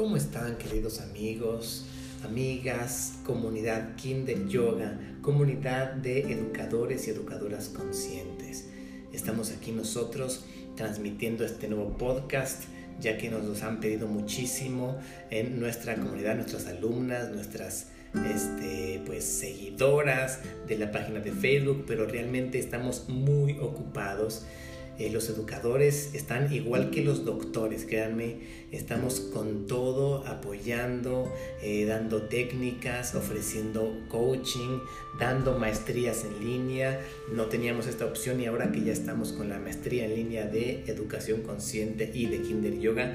¿Cómo están queridos amigos, amigas, comunidad Kinder Yoga, comunidad de educadores y educadoras conscientes? Estamos aquí nosotros transmitiendo este nuevo podcast ya que nos los han pedido muchísimo en nuestra comunidad, nuestras alumnas, nuestras este, pues, seguidoras de la página de Facebook, pero realmente estamos muy ocupados. Eh, los educadores están igual que los doctores, créanme, estamos con todo apoyando, eh, dando técnicas, ofreciendo coaching, dando maestrías en línea. No teníamos esta opción y ahora que ya estamos con la maestría en línea de educación consciente y de kinder yoga,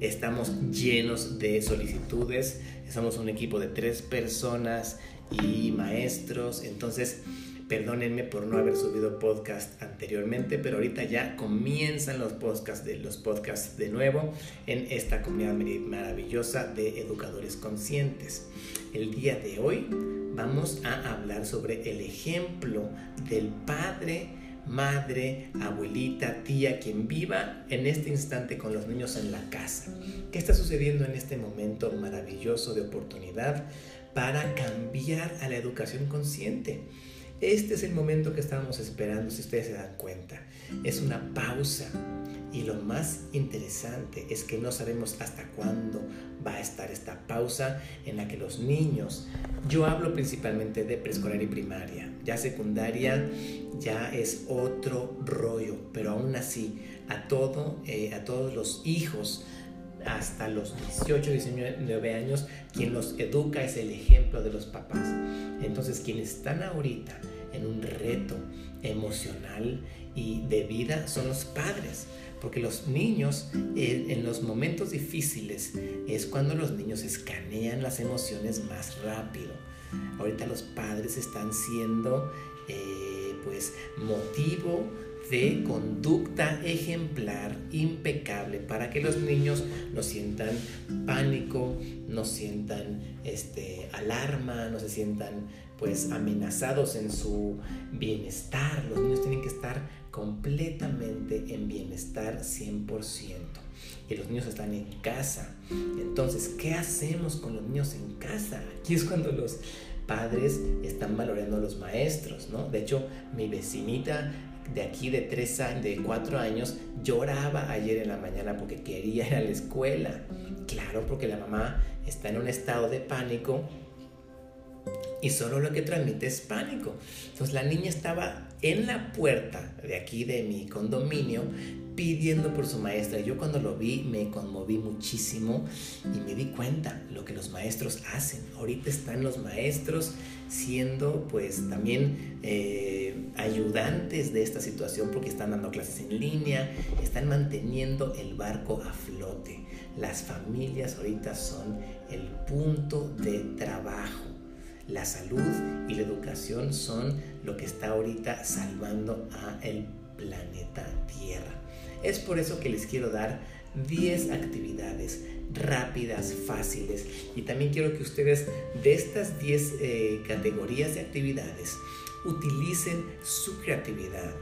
estamos llenos de solicitudes. Somos un equipo de tres personas y maestros, entonces Perdónenme por no haber subido podcast anteriormente, pero ahorita ya comienzan los podcasts de los podcasts de nuevo en esta comunidad maravillosa de educadores conscientes. El día de hoy vamos a hablar sobre el ejemplo del padre, madre, abuelita, tía, quien viva en este instante con los niños en la casa. ¿Qué está sucediendo en este momento maravilloso de oportunidad para cambiar a la educación consciente? Este es el momento que estábamos esperando, si ustedes se dan cuenta. Es una pausa. Y lo más interesante es que no sabemos hasta cuándo va a estar esta pausa en la que los niños, yo hablo principalmente de preescolar y primaria, ya secundaria ya es otro rollo, pero aún así a, todo, eh, a todos los hijos hasta los 18, 19 años, quien los educa es el ejemplo de los papás. Entonces, quienes están ahorita en un reto emocional y de vida son los padres. Porque los niños en los momentos difíciles es cuando los niños escanean las emociones más rápido. Ahorita los padres están siendo eh, pues motivo de conducta ejemplar, impecable, para que los niños no sientan pánico, no sientan este, alarma, no se sientan pues amenazados en su bienestar. Los niños tienen que estar completamente en bienestar 100%. Y los niños están en casa. Entonces, ¿qué hacemos con los niños en casa? Aquí es cuando los padres están valorando a los maestros, ¿no? De hecho, mi vecinita de aquí de tres años, de cuatro años, lloraba ayer en la mañana porque quería ir a la escuela. Claro, porque la mamá está en un estado de pánico y solo lo que transmite es pánico. Entonces la niña estaba en la puerta de aquí de mi condominio pidiendo por su maestra. Yo cuando lo vi me conmoví muchísimo y me di cuenta lo que los maestros hacen. Ahorita están los maestros siendo pues también eh, ayudantes de esta situación porque están dando clases en línea, están manteniendo el barco a flote. Las familias ahorita son el punto de trabajo la salud y la educación son lo que está ahorita salvando a el planeta Tierra. Es por eso que les quiero dar 10 actividades rápidas, fáciles y también quiero que ustedes de estas 10 eh, categorías de actividades utilicen su creatividad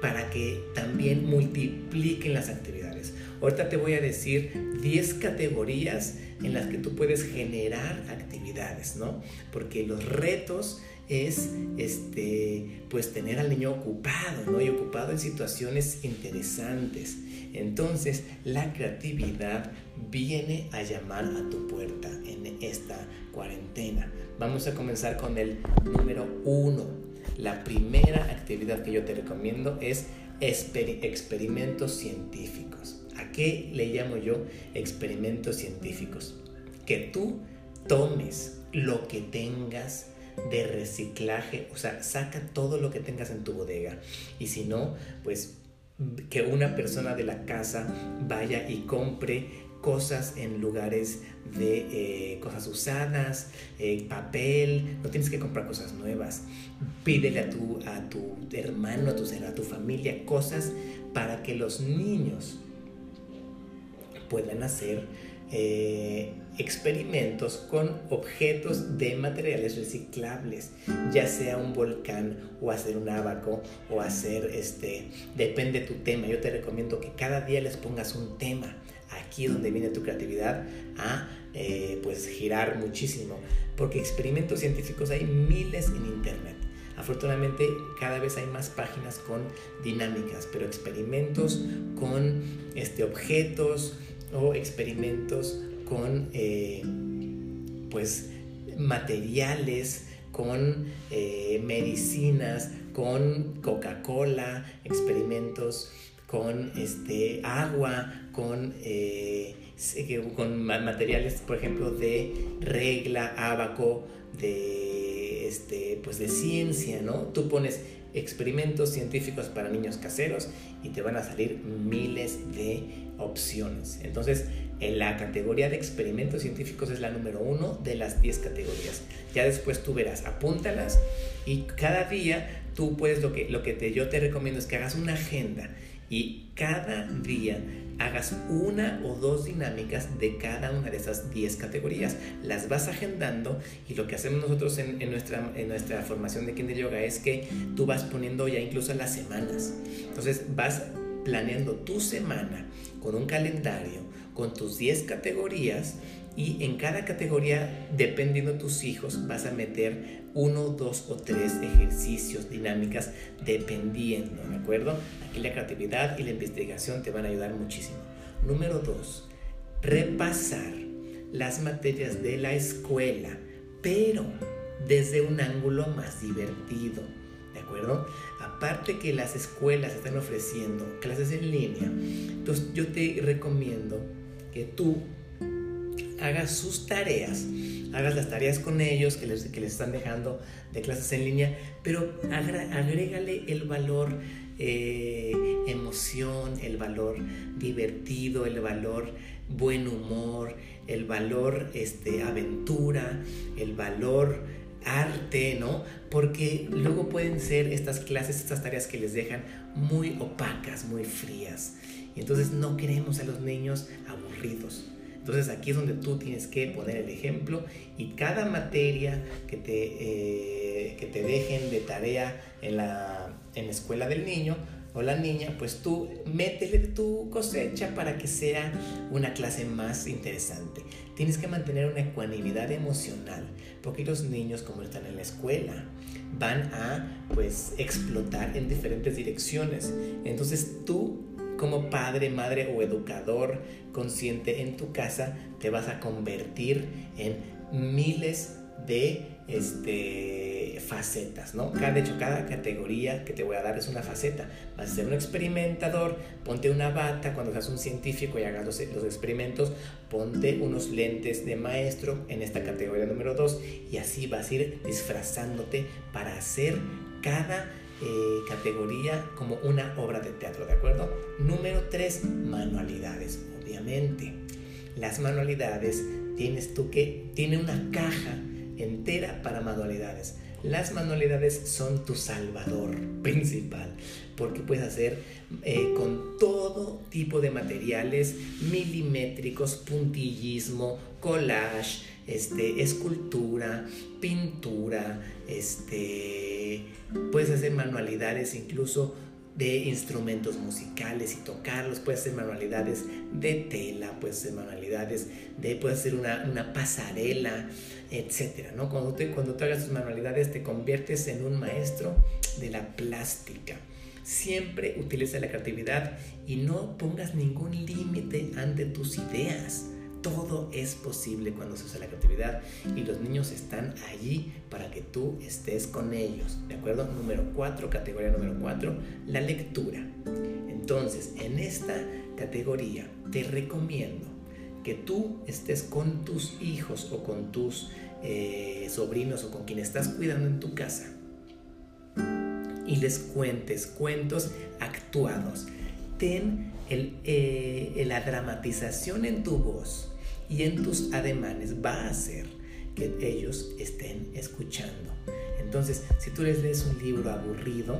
para que también multipliquen las actividades. Ahorita te voy a decir 10 categorías en las que tú puedes generar actividades, ¿no? Porque los retos es este pues tener al niño ocupado, ¿no? Y ocupado en situaciones interesantes. Entonces, la creatividad viene a llamar a tu puerta en esta cuarentena. Vamos a comenzar con el número uno la primera actividad que yo te recomiendo es experimentos científicos. ¿A qué le llamo yo experimentos científicos? Que tú tomes lo que tengas de reciclaje, o sea, saca todo lo que tengas en tu bodega. Y si no, pues que una persona de la casa vaya y compre cosas en lugares de eh, cosas usadas, eh, papel, no tienes que comprar cosas nuevas. Pídele a tu, a tu hermano, a tu, a tu familia cosas para que los niños puedan hacer eh, experimentos con objetos de materiales reciclables, ya sea un volcán o hacer un abaco o hacer este, depende de tu tema. Yo te recomiendo que cada día les pongas un tema aquí donde viene tu creatividad a eh, pues girar muchísimo, porque experimentos científicos hay miles en internet. Afortunadamente cada vez hay más páginas con dinámicas, pero experimentos con este, objetos o experimentos con eh, pues materiales, con eh, medicinas, con Coca-Cola, experimentos con este, agua, con, eh, con materiales, por ejemplo, de regla, abaco, de, este, pues de ciencia, ¿no? Tú pones experimentos científicos para niños caseros y te van a salir miles de opciones. Entonces, en la categoría de experimentos científicos es la número uno de las 10 categorías. Ya después tú verás, apúntalas y cada día tú puedes, lo que, lo que te, yo te recomiendo es que hagas una agenda y cada día hagas una o dos dinámicas de cada una de esas 10 categorías. Las vas agendando y lo que hacemos nosotros en, nuestra, en nuestra formación de Kinder Yoga es que tú vas poniendo ya incluso las semanas. Entonces vas planeando tu semana con un calendario, con tus 10 categorías y en cada categoría, dependiendo de tus hijos, vas a meter uno, dos o tres ejercicios, dinámicas, dependiendo, ¿de acuerdo? Aquí la creatividad y la investigación te van a ayudar muchísimo. Número dos, repasar las materias de la escuela, pero desde un ángulo más divertido, ¿de acuerdo? Aparte que las escuelas están ofreciendo clases en línea, entonces yo te recomiendo que tú hagas sus tareas, hagas las tareas con ellos que les, que les están dejando de clases en línea, pero agrégale el valor eh, emoción, el valor divertido, el valor buen humor, el valor este, aventura, el valor arte, ¿no? Porque luego pueden ser estas clases, estas tareas que les dejan muy opacas, muy frías. Y entonces no queremos a los niños aburridos. Entonces aquí es donde tú tienes que poner el ejemplo y cada materia que te, eh, que te dejen de tarea en la, en la escuela del niño o la niña, pues tú métele tu cosecha para que sea una clase más interesante. Tienes que mantener una ecuanimidad emocional, porque los niños como están en la escuela van a pues explotar en diferentes direcciones. Entonces tú como padre, madre o educador consciente en tu casa, te vas a convertir en miles de este, facetas, ¿no? De hecho, cada categoría que te voy a dar es una faceta. Vas a ser un experimentador, ponte una bata cuando seas un científico y hagas los, los experimentos, ponte unos lentes de maestro en esta categoría número 2 y así vas a ir disfrazándote para hacer cada eh, categoría como una obra de teatro, ¿de acuerdo? Número 3, manualidades, obviamente. Las manualidades tienes tú que, tiene una caja entera para manualidades. Las manualidades son tu salvador principal, porque puedes hacer eh, con todo tipo de materiales milimétricos, puntillismo, collage, este, escultura, pintura, este, puedes hacer manualidades incluso de instrumentos musicales y tocarlos, puedes hacer manualidades de tela, puedes hacer manualidades de, puedes hacer una, pasarela, etcétera, ¿no? Cuando, te, cuando tú hagas tus manualidades te conviertes en un maestro de la plástica. Siempre utiliza la creatividad y no pongas ningún límite ante tus ideas todo es posible cuando se usa la creatividad y los niños están allí para que tú estés con ellos. ¿De acuerdo? Número 4, categoría número 4, la lectura. Entonces, en esta categoría te recomiendo que tú estés con tus hijos o con tus eh, sobrinos o con quien estás cuidando en tu casa y les cuentes cuentos actuados. Ten eh, la dramatización en tu voz y en tus ademanes va a hacer que ellos estén escuchando. Entonces, si tú les lees un libro aburrido,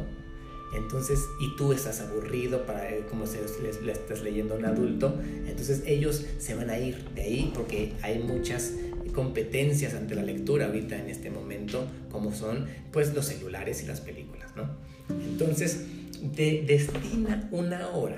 entonces, y tú estás aburrido para eh, como si les, estás leyendo a un adulto, entonces ellos se van a ir de ahí porque hay muchas competencias ante la lectura ahorita en este momento, como son pues los celulares y las películas, ¿no? Entonces, de, destina una hora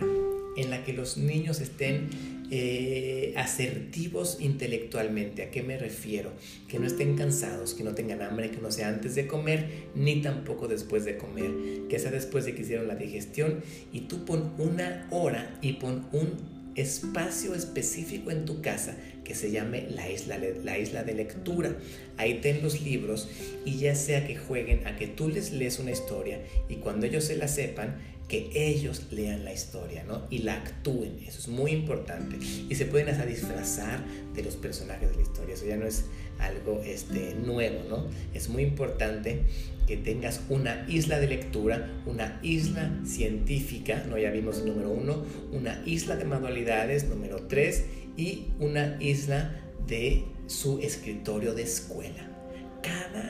en la que los niños estén eh, asertivos intelectualmente. ¿A qué me refiero? Que no estén cansados, que no tengan hambre, que no sea antes de comer, ni tampoco después de comer, que sea después de que hicieron la digestión. Y tú pon una hora y pon un espacio específico en tu casa que se llame la isla, la isla de lectura. Ahí ten los libros y ya sea que jueguen a que tú les lees una historia y cuando ellos se la sepan, que ellos lean la historia, ¿no? Y la actúen, eso es muy importante. Y se pueden hasta disfrazar de los personajes de la historia, eso ya no es algo este, nuevo, ¿no? Es muy importante que tengas una isla de lectura, una isla científica, ¿no? Ya vimos el número uno, una isla de manualidades, número tres, y una isla de su escritorio de escuela. Cada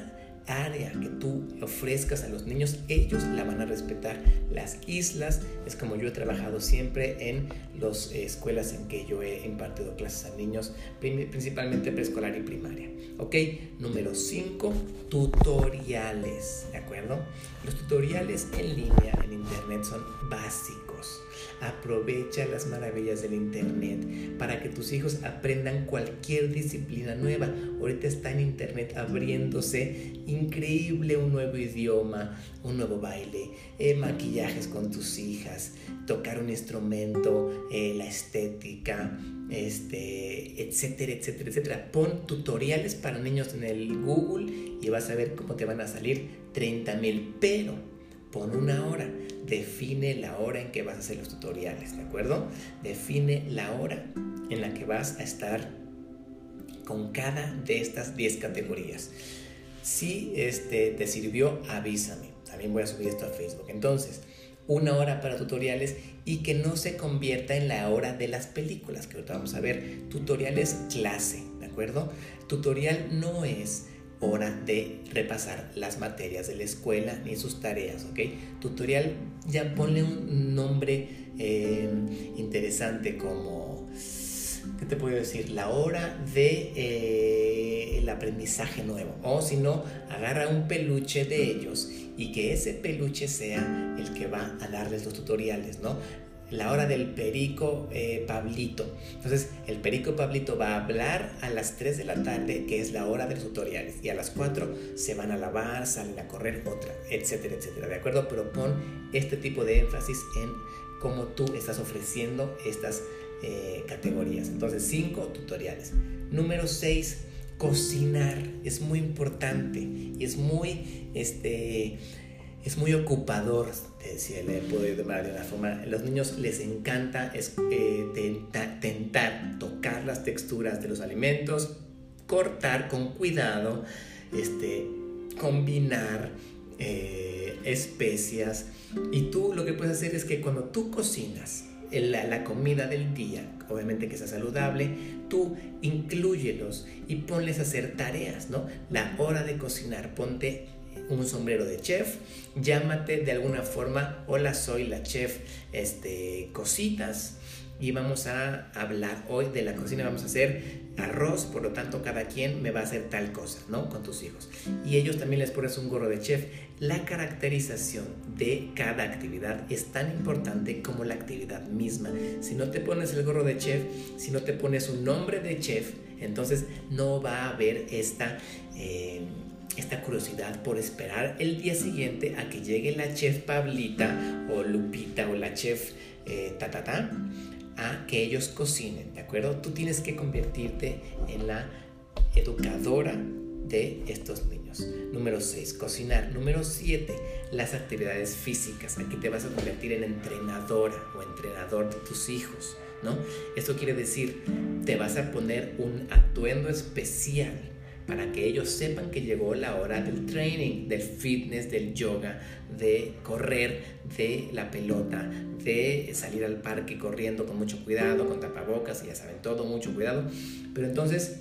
que tú ofrezcas a los niños, ellos la van a respetar. Las islas es como yo he trabajado siempre en las escuelas en que yo he impartido clases a niños, principalmente preescolar y primaria. ¿Ok? Número 5, tutoriales. ¿De acuerdo? Los tutoriales en línea en Internet son básicos. Aprovecha las maravillas del Internet para que tus hijos aprendan cualquier disciplina nueva. Ahorita está en Internet abriéndose increíble un nuevo idioma, un nuevo baile, eh, maquillajes con tus hijas, tocar un instrumento, eh, la estética, este, etcétera, etcétera, etcétera. Pon tutoriales para niños en el Google y vas a ver cómo te van a salir 30 mil, pero pon una hora define la hora en que vas a hacer los tutoriales, ¿de acuerdo? Define la hora en la que vas a estar con cada de estas 10 categorías. Si este, te sirvió, avísame. También voy a subir esto a Facebook. Entonces, una hora para tutoriales y que no se convierta en la hora de las películas, que ahorita vamos a ver. Tutoriales clase, ¿de acuerdo? Tutorial no es hora de repasar las materias de la escuela ni sus tareas, ¿ok? Tutorial, ya ponle un nombre eh, interesante como, ¿qué te puedo decir? La hora de eh, el aprendizaje nuevo. O si no, agarra un peluche de ellos y que ese peluche sea el que va a darles los tutoriales, ¿no? La hora del perico eh, Pablito. Entonces, el perico Pablito va a hablar a las 3 de la tarde, que es la hora de los tutoriales, y a las 4 se van a lavar, salen a correr, otra, etcétera, etcétera. ¿De acuerdo? Pero pon este tipo de énfasis en cómo tú estás ofreciendo estas eh, categorías. Entonces, 5 tutoriales. Número 6, cocinar. Es muy importante y es muy, este, es muy ocupador, decía, le puedo llamar de una forma. A los niños les encanta es, eh, tentar, tocar las texturas de los alimentos, cortar con cuidado, este, combinar eh, especias. Y tú lo que puedes hacer es que cuando tú cocinas, la, la, comida del día, obviamente que sea saludable, tú incluyelos y ponles a hacer tareas, ¿no? La hora de cocinar, ponte un sombrero de chef, llámate de alguna forma, hola soy la chef este, Cositas y vamos a hablar hoy de la cocina, vamos a hacer arroz, por lo tanto cada quien me va a hacer tal cosa, ¿no? Con tus hijos. Y ellos también les pones un gorro de chef. La caracterización de cada actividad es tan importante como la actividad misma. Si no te pones el gorro de chef, si no te pones un nombre de chef, entonces no va a haber esta... Eh, esta curiosidad por esperar el día siguiente a que llegue la chef Pablita o Lupita o la chef eh, Tatata a que ellos cocinen, ¿de acuerdo? Tú tienes que convertirte en la educadora de estos niños. Número 6, cocinar. Número 7, las actividades físicas. Aquí te vas a convertir en entrenadora o entrenador de tus hijos, ¿no? Esto quiere decir, te vas a poner un atuendo especial para que ellos sepan que llegó la hora del training, del fitness, del yoga, de correr, de la pelota, de salir al parque corriendo con mucho cuidado, con tapabocas, y ya saben todo, mucho cuidado. Pero entonces,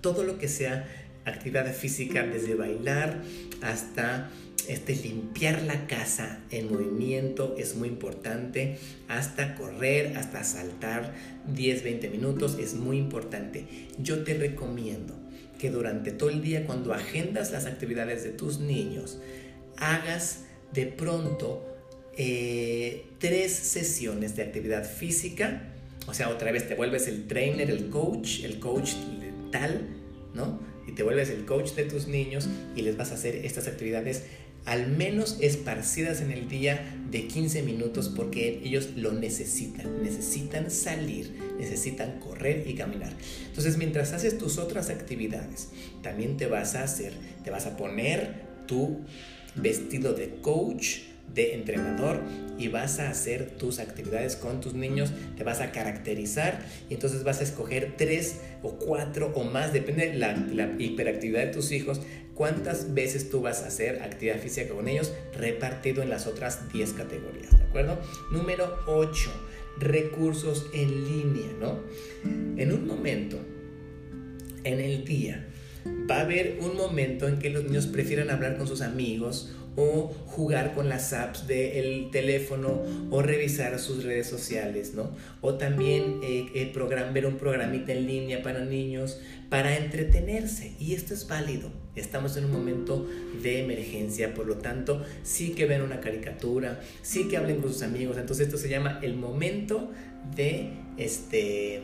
todo lo que sea actividad física, desde bailar hasta este, limpiar la casa en movimiento es muy importante, hasta correr, hasta saltar 10, 20 minutos es muy importante. Yo te recomiendo que durante todo el día cuando agendas las actividades de tus niños, hagas de pronto eh, tres sesiones de actividad física, O sea, otra vez te vuelves el trainer, el coach, el coach tal, ¿no? Y te vuelves el coach de tus niños y les vas a hacer estas actividades al menos esparcidas en el día de 15 minutos porque ellos lo necesitan, necesitan salir, necesitan correr y caminar. Entonces mientras haces tus otras actividades, también te vas a hacer, te vas a poner tu vestido de coach, de entrenador y vas a hacer tus actividades con tus niños, te vas a caracterizar y entonces vas a escoger tres o cuatro o más, depende de la, la hiperactividad de tus hijos, cuántas veces tú vas a hacer actividad física con ellos repartido en las otras 10 categorías, ¿de acuerdo? Número 8, recursos en línea, ¿no? En un momento, en el día, va a haber un momento en que los niños prefieran hablar con sus amigos o jugar con las apps del teléfono o revisar sus redes sociales, ¿no? O también eh, eh ver un programita en línea para niños para entretenerse y esto es válido. Estamos en un momento de emergencia, por lo tanto, sí que ven una caricatura, sí que hablen con sus amigos, entonces esto se llama el momento de este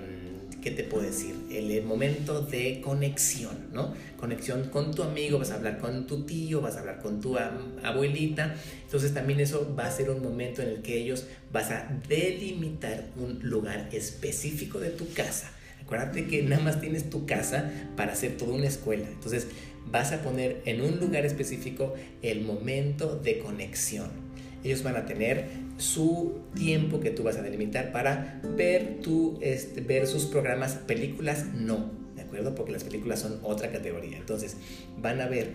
¿qué te puedo decir? El, momento de conexión, ¿no? Conexión con tu amigo, vas a hablar con tu tío, vas a hablar con tu abuelita. Entonces también eso va a ser un momento en el que ellos vas a delimitar un lugar específico de tu casa. Acuérdate que nada más tienes tu casa para hacer toda una escuela. Entonces vas a poner en un lugar específico el momento de conexión. Ellos van a tener su tiempo que tú vas a delimitar para ver, tu, este, ver sus programas, películas, no, ¿de Porque las películas son otra categoría. Entonces, van a ver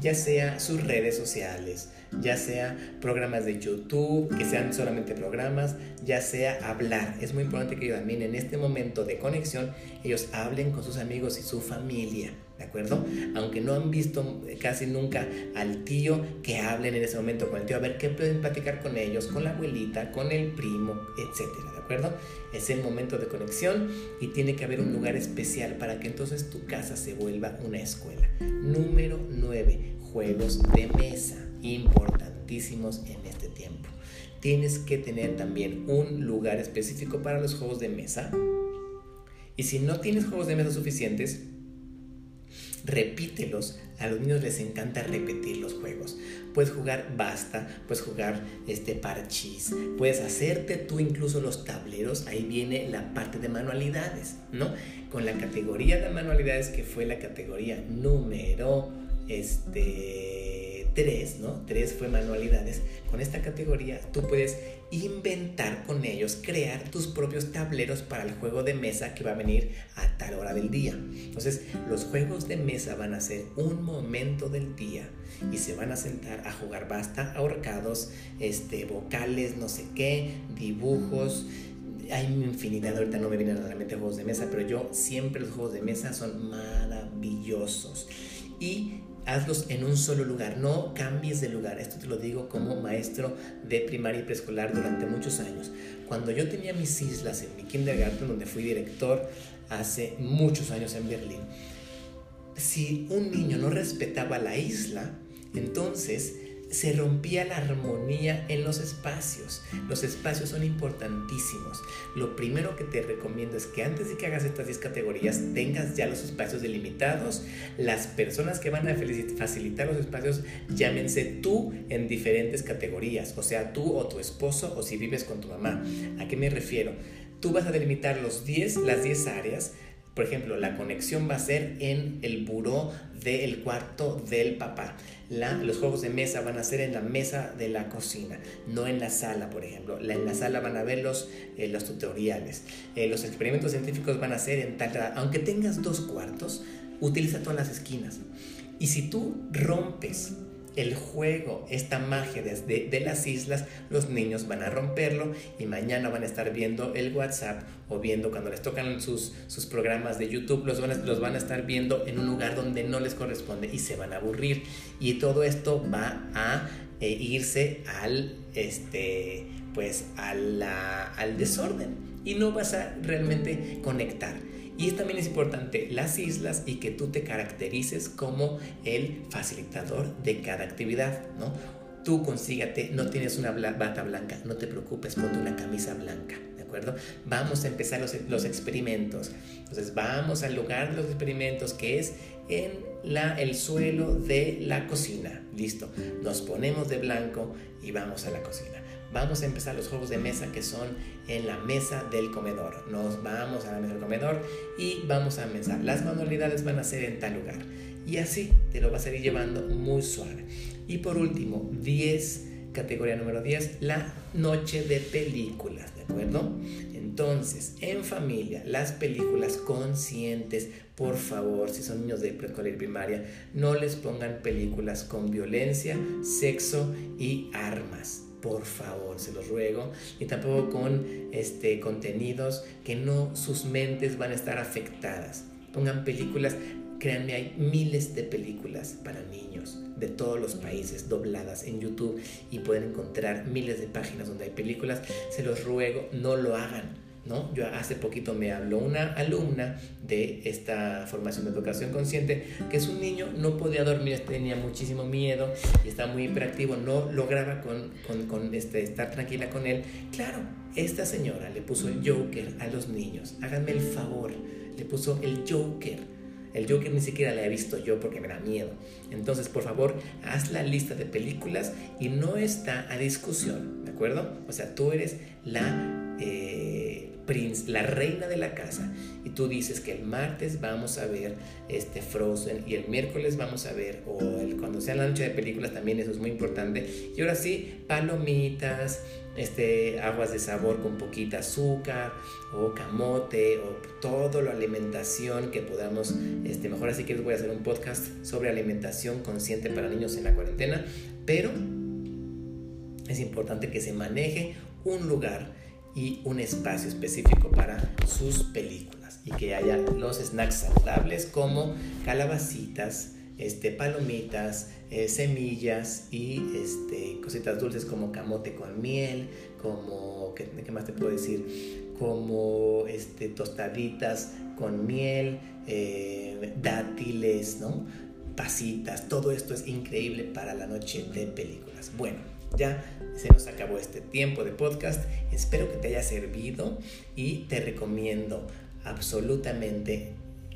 ya sea sus redes sociales, ya sea programas de YouTube, que sean solamente programas, ya sea hablar. Es muy importante que ellos también en este momento de conexión, ellos hablen con sus amigos y su familia. ¿De acuerdo? Aunque no han visto casi nunca al tío, que hablen en ese momento con el tío, a ver qué pueden platicar con ellos, con la abuelita, con el primo, etcétera, ¿de Es el momento de conexión y tiene que haber un lugar especial para que entonces tu casa se vuelva una escuela. Número 9, juegos de mesa, importantísimos en este tiempo. Tienes que tener también un lugar específico para los juegos de mesa. Y si no tienes juegos de mesa suficientes, repítelos. A los niños les encanta repetir los juegos. Puedes jugar basta, puedes jugar este parchís, puedes hacerte tú incluso los tableros. Ahí viene la parte de manualidades, ¿no? Con la categoría de manualidades que fue la categoría número este 3, ¿no? 3 fue manualidades. Con esta categoría tú puedes inventar con ellos, crear tus propios tableros para el juego de mesa que va a venir a tal hora del día. Entonces, los juegos de mesa van a ser un momento del día y se van a sentar a jugar basta, ahorcados, este, vocales, no sé qué, dibujos. Hay infinidad, ahorita no me vienen a la mente juegos de mesa, pero yo siempre los juegos de mesa son maravillosos. Y hazlos en un solo lugar, no cambies de lugar. Esto te lo digo como maestro de primaria y preescolar durante muchos años. Cuando yo tenía mis islas en mi kindergarten, donde fui director hace muchos años en Berlín, si un niño no respetaba la isla, entonces se rompía la armonía en los espacios. Los espacios son importantísimos. Lo primero que te recomiendo es que antes de que hagas estas 10 categorías tengas ya los espacios delimitados. Las personas que van a facilitar los espacios llámense tú en diferentes categorías, o sea, tú o tu esposo o si vives con tu mamá. ¿A qué me refiero? Tú vas a delimitar los 10, las 10 áreas por ejemplo, la conexión va a ser en el buró del cuarto del papá. los juegos de mesa van a ser en la mesa de la cocina, no en la sala, por ejemplo. en la sala van a ver los, eh, los tutoriales. Eh, los experimentos científicos van a ser en tal... Aunque tengas dos cuartos, utiliza todas las esquinas. Y si tú rompes el juego, esta magia desde de las islas, los niños van a romperlo y mañana van a estar viendo el WhatsApp o viendo cuando les tocan sus, sus programas de YouTube, los van, a, los van a estar viendo en un lugar donde no les corresponde y se van a aburrir. Y todo esto va a eh, irse al, este, pues, al desorden y no vas a realmente conectar. Y también es importante las islas y que tú te caracterices como el facilitador de cada actividad, ¿no? Tú consígate, no tienes una bata blanca, no te preocupes, ponte una camisa blanca, acuerdo? Vamos a empezar los, los experimentos. Entonces vamos al lugar de los experimentos que es en la, el suelo de la cocina. Listo. Nos ponemos de blanco y vamos a la cocina. Vamos a empezar los juegos de mesa que son en la mesa del comedor. Nos vamos a la mesa del comedor y vamos a empezar. Las manualidades van a ser en tal lugar. Y así te lo vas a ir llevando muy suave. Y por último, 10, categoría número 10, la noche de películas, ¿de acuerdo? Entonces, en familia, las películas conscientes, por favor, si son niños de preescolar y primaria, no les pongan películas con violencia, sexo y armas. Por favor, se los ruego. Y tampoco con este, contenidos que no sus mentes van a estar afectadas. Pongan películas Créanme, hay miles de películas para niños de todos los países dobladas en YouTube y pueden encontrar miles de páginas donde hay películas. Se los ruego, no lo hagan. ¿No? Yo hace poquito me habló una alumna de esta formación de educación consciente que es un niño, no podía dormir, tenía muchísimo miedo y estaba muy hiperactivo, no lograba con, con, con este, estar tranquila con él. Claro, esta señora le puso el Joker a los niños, háganme el favor, le puso el Joker el Joker ni siquiera la he visto yo porque me da miedo. Entonces, por favor, haz la lista de películas y no está a discusión, ¿de acuerdo? O sea, tú eres la, eh, la reina de la casa y tú dices que el martes vamos a ver este Frozen y el miércoles vamos a ver, o el, cuando sea la noche de películas también eso es muy importante. Y ahora sí, palomitas, este, aguas de sabor con poquita azúcar o camote o todo la alimentación que podamos, este, mejor así que les voy a hacer un podcast sobre alimentación consciente para niños en la cuarentena, pero es importante que se maneje un lugar y un espacio específico para sus películas y que haya los snacks saludables como calabacitas, este, palomitas, eh, semillas y este, cositas dulces como camote con miel, como, ¿qué, ¿qué, más te puedo decir? Como este, tostaditas con miel, eh, dátiles, ¿no? Pasitas, todo esto es increíble para la noche de películas. Bueno, ya se nos acabó este tiempo de podcast. Espero que te haya servido y te recomiendo absolutamente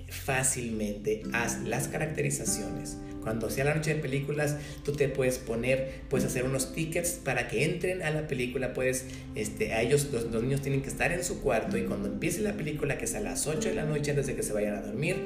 fácilmente haz las caracterizaciones. Cuando sea la noche de películas, tú te puedes poner, puedes hacer unos tickets para que entren a la película. Puedes, este, a ellos, los, niños tienen que estar en su cuarto y cuando empiece la película, que es a las 8 de la noche antes de que se vayan a dormir,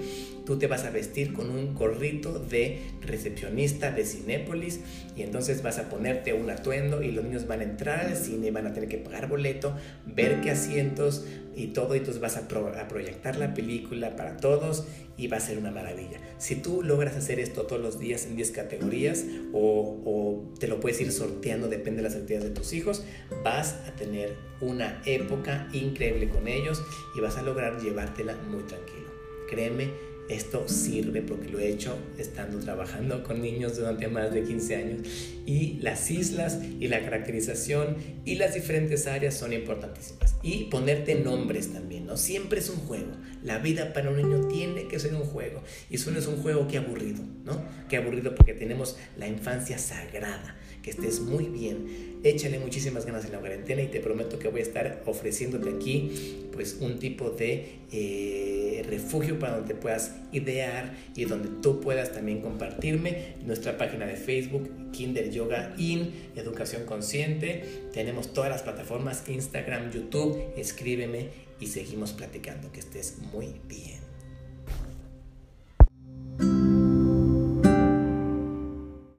tú te vas a vestir con un gorrito de recepcionista de Cinépolis y entonces vas a ponerte un atuendo y los niños van a entrar al cine, van a tener que pagar boleto, ver qué asientos y todo, y entonces vas a, a proyectar la película para todos y va a ser una maravilla. Si tú logras hacer esto todos los días en 10 categorías o, o, te lo puedes ir sorteando, depende de las actividades de tus hijos, vas a tener una época increíble con ellos y vas a lograr llevártela muy tranquilo. Créeme esto sirve porque lo he hecho estando trabajando con niños durante más de 15 años y las islas y la caracterización y las diferentes áreas son importantísimas. Y ponerte nombres también, ¿no? Siempre es un juego. La vida para un niño tiene que ser un juego. Y eso no es un juego que aburrido, ¿no? Que aburrido porque tenemos la infancia sagrada. Que estés muy bien. Échale muchísimas ganas en la cuarentena y te prometo que voy a estar ofreciéndote aquí pues un tipo de eh, refugio para donde puedas idear y donde tú puedas también compartirme. Nuestra página de Facebook Kinder Yoga In Educación Consciente. Tenemos todas las plataformas Instagram YouTube. Escríbeme y seguimos platicando. Que estés muy bien